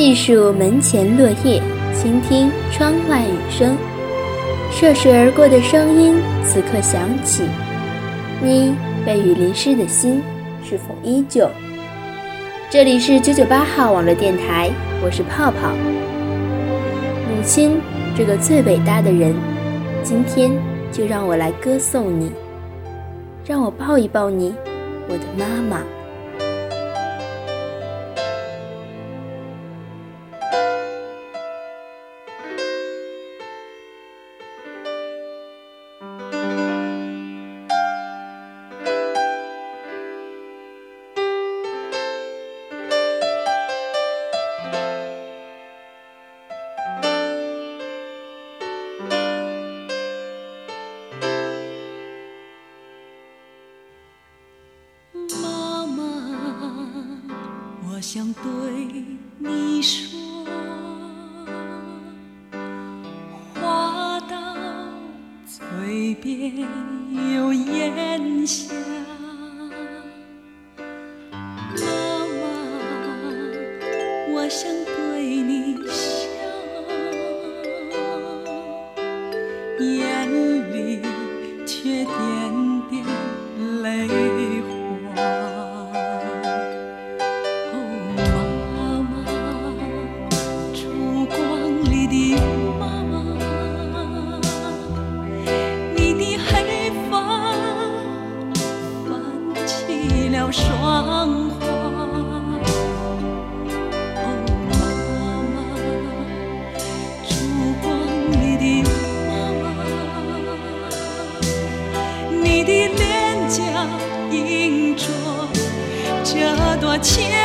细数门前落叶，倾听窗外雨声，涉水而过的声音此刻响起。你被雨淋湿的心是否依旧？这里是九九八号网络电台，我是泡泡。母亲这个最伟大的人，今天就让我来歌颂你，让我抱一抱你，我的妈妈。change. 霜花，哦，妈妈，烛光里的妈妈，你的脸颊印着这多情。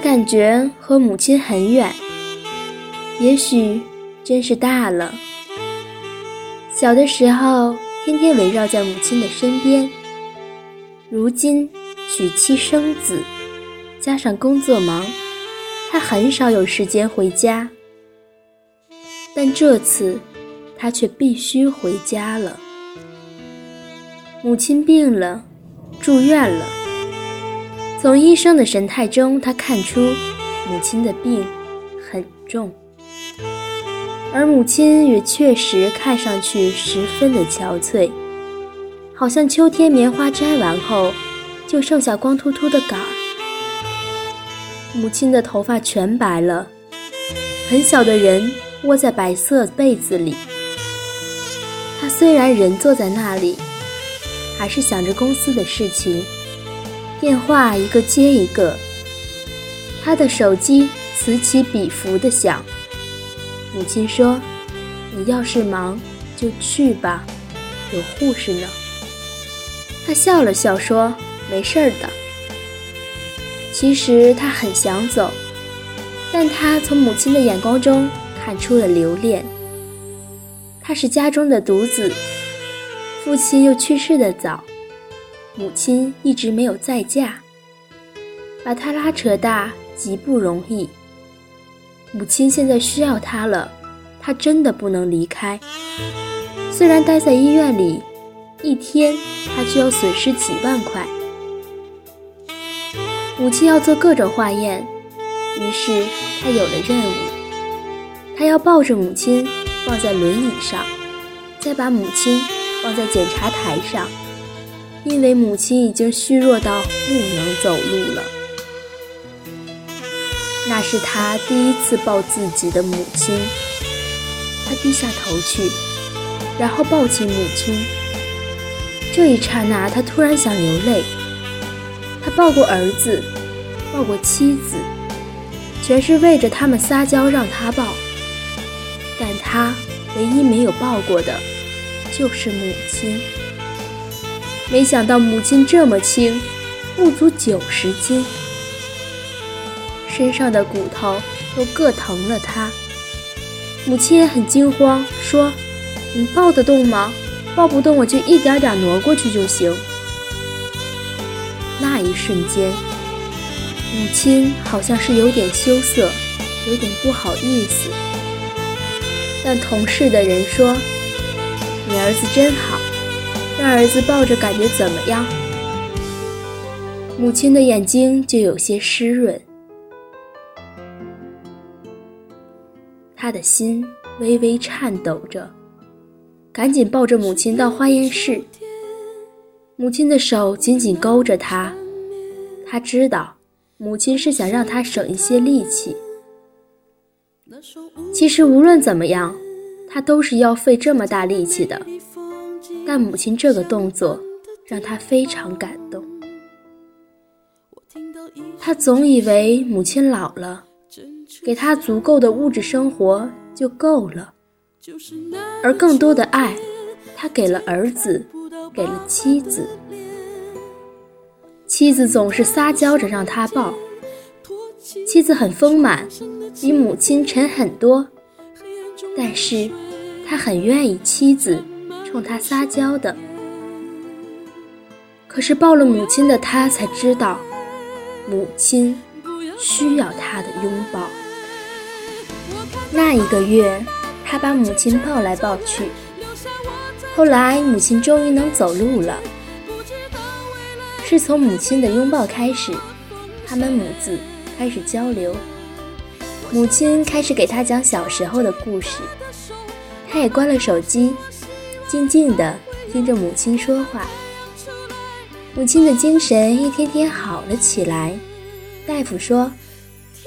感觉和母亲很远，也许真是大了。小的时候，天天围绕在母亲的身边，如今娶妻生子，加上工作忙，他很少有时间回家。但这次，他却必须回家了。母亲病了，住院了。从医生的神态中，他看出母亲的病很重，而母亲也确实看上去十分的憔悴，好像秋天棉花摘完后就剩下光秃秃的杆儿。母亲的头发全白了，很小的人窝在白色被子里。他虽然人坐在那里，还是想着公司的事情。电话一个接一个，他的手机此起彼伏的响。母亲说：“你要是忙，就去吧，有护士呢。”他笑了笑说：“没事儿的。”其实他很想走，但他从母亲的眼光中看出了留恋。他是家中的独子，父亲又去世的早。母亲一直没有再嫁，把他拉扯大极不容易。母亲现在需要他了，他真的不能离开。虽然待在医院里，一天他就要损失几万块。母亲要做各种化验，于是他有了任务。他要抱着母亲放在轮椅上，再把母亲放在检查台上。因为母亲已经虚弱到不能走路了，那是他第一次抱自己的母亲。他低下头去，然后抱起母亲。这一刹那，他突然想流泪。他抱过儿子，抱过妻子，全是为着他们撒娇让他抱。但他唯一没有抱过的，就是母亲。没想到母亲这么轻，不足九十斤，身上的骨头都硌疼了他。母亲也很惊慌，说：“你抱得动吗？抱不动，我就一点点挪过去就行。”那一瞬间，母亲好像是有点羞涩，有点不好意思。但同事的人说：“你儿子真好。”让儿子抱着，感觉怎么样？母亲的眼睛就有些湿润，他的心微微颤抖着，赶紧抱着母亲到化验室。母亲的手紧紧勾着他，他知道母亲是想让他省一些力气。其实无论怎么样，他都是要费这么大力气的。但母亲这个动作让他非常感动。他总以为母亲老了，给他足够的物质生活就够了，而更多的爱，他给了儿子，给了妻子。妻子总是撒娇着让他抱，妻子很丰满，比母亲沉很多，但是他很愿意妻子。冲他撒娇的，可是抱了母亲的他才知道，母亲需要他的拥抱。那一个月，他把母亲抱来抱去。后来，母亲终于能走路了。是从母亲的拥抱开始，他们母子开始交流。母亲开始给他讲小时候的故事，他也关了手机。静静的听着母亲说话，母亲的精神一天天好了起来，大夫说，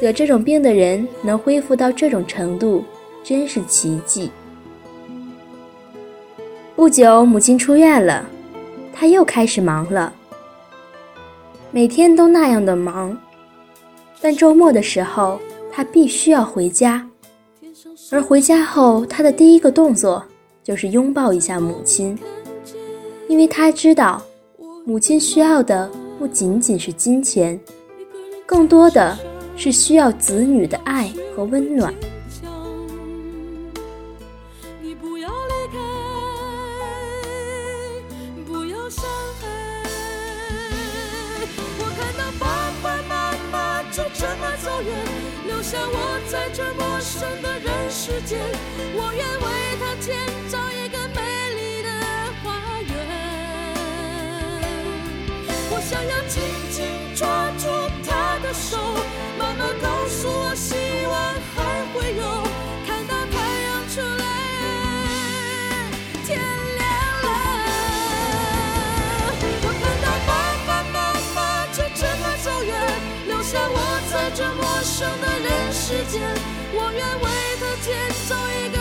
得这种病的人能恢复到这种程度，真是奇迹。不久，母亲出院了，他又开始忙了，每天都那样的忙。但周末的时候，他必须要回家，而回家后，他的第一个动作就是拥抱一下母亲，因为他知道，母亲需要的不仅仅是金钱，更多的是需要子女的爱和温暖。我在这陌生的人世间，我愿生的。人世间，我愿为他建造一个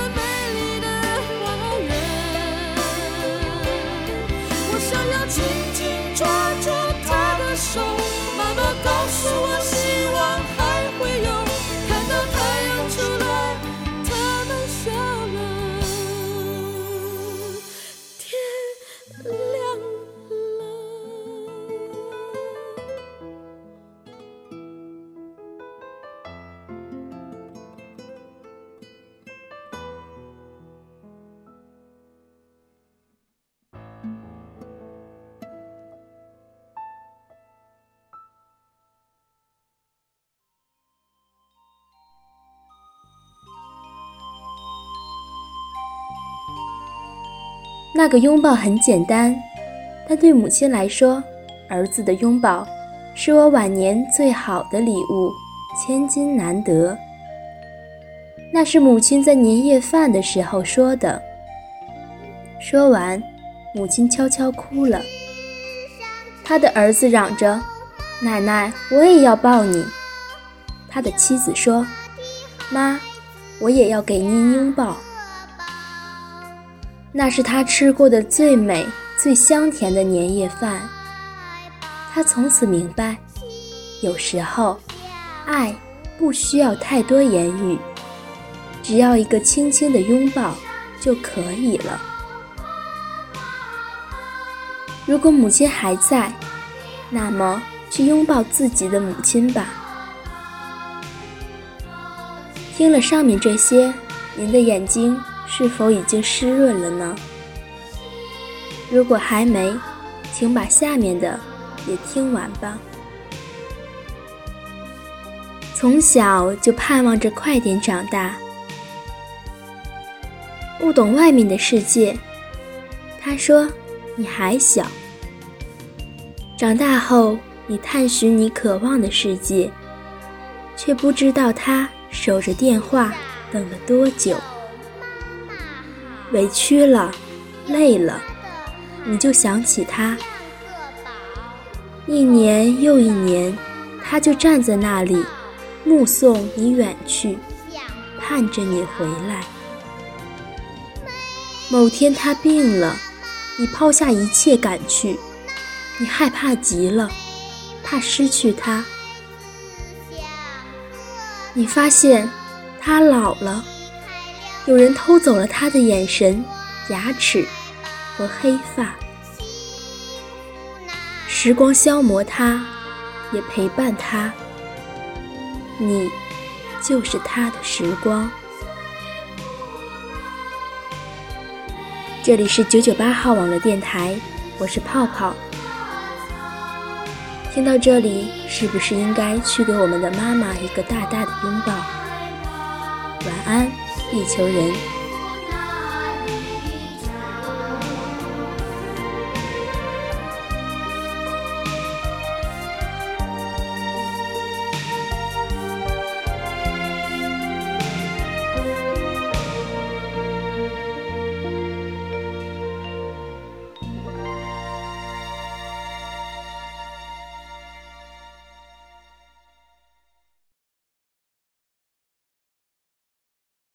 那个拥抱很简单，但对母亲来说，儿子的拥抱是我晚年最好的礼物，千金难得。那是母亲在年夜饭的时候说的。说完，母亲悄悄哭了。他的儿子嚷着：“奶奶，我也要抱你。”他的妻子说：“妈，我也要给您拥抱。”那是他吃过的最美、最香甜的年夜饭。他从此明白，有时候，爱不需要太多言语，只要一个轻轻的拥抱就可以了。如果母亲还在，那么去拥抱自己的母亲吧。听了上面这些，您的眼睛。是否已经湿润了呢？如果还没，请把下面的也听完吧。从小就盼望着快点长大，不懂外面的世界。他说：“你还小，长大后你探寻你渴望的世界，却不知道他守着电话等了多久。”委屈了，累了，你就想起他。一年又一年，他就站在那里，目送你远去，盼着你回来。某天他病了，你抛下一切赶去，你害怕极了，怕失去他。你发现他老了。有人偷走了他的眼神、牙齿和黑发，时光消磨他，也陪伴他。你就是他的时光。这里是九九八号网络电台，我是泡泡。听到这里，是不是应该去给我们的妈妈一个大大的拥抱？晚安。地球人。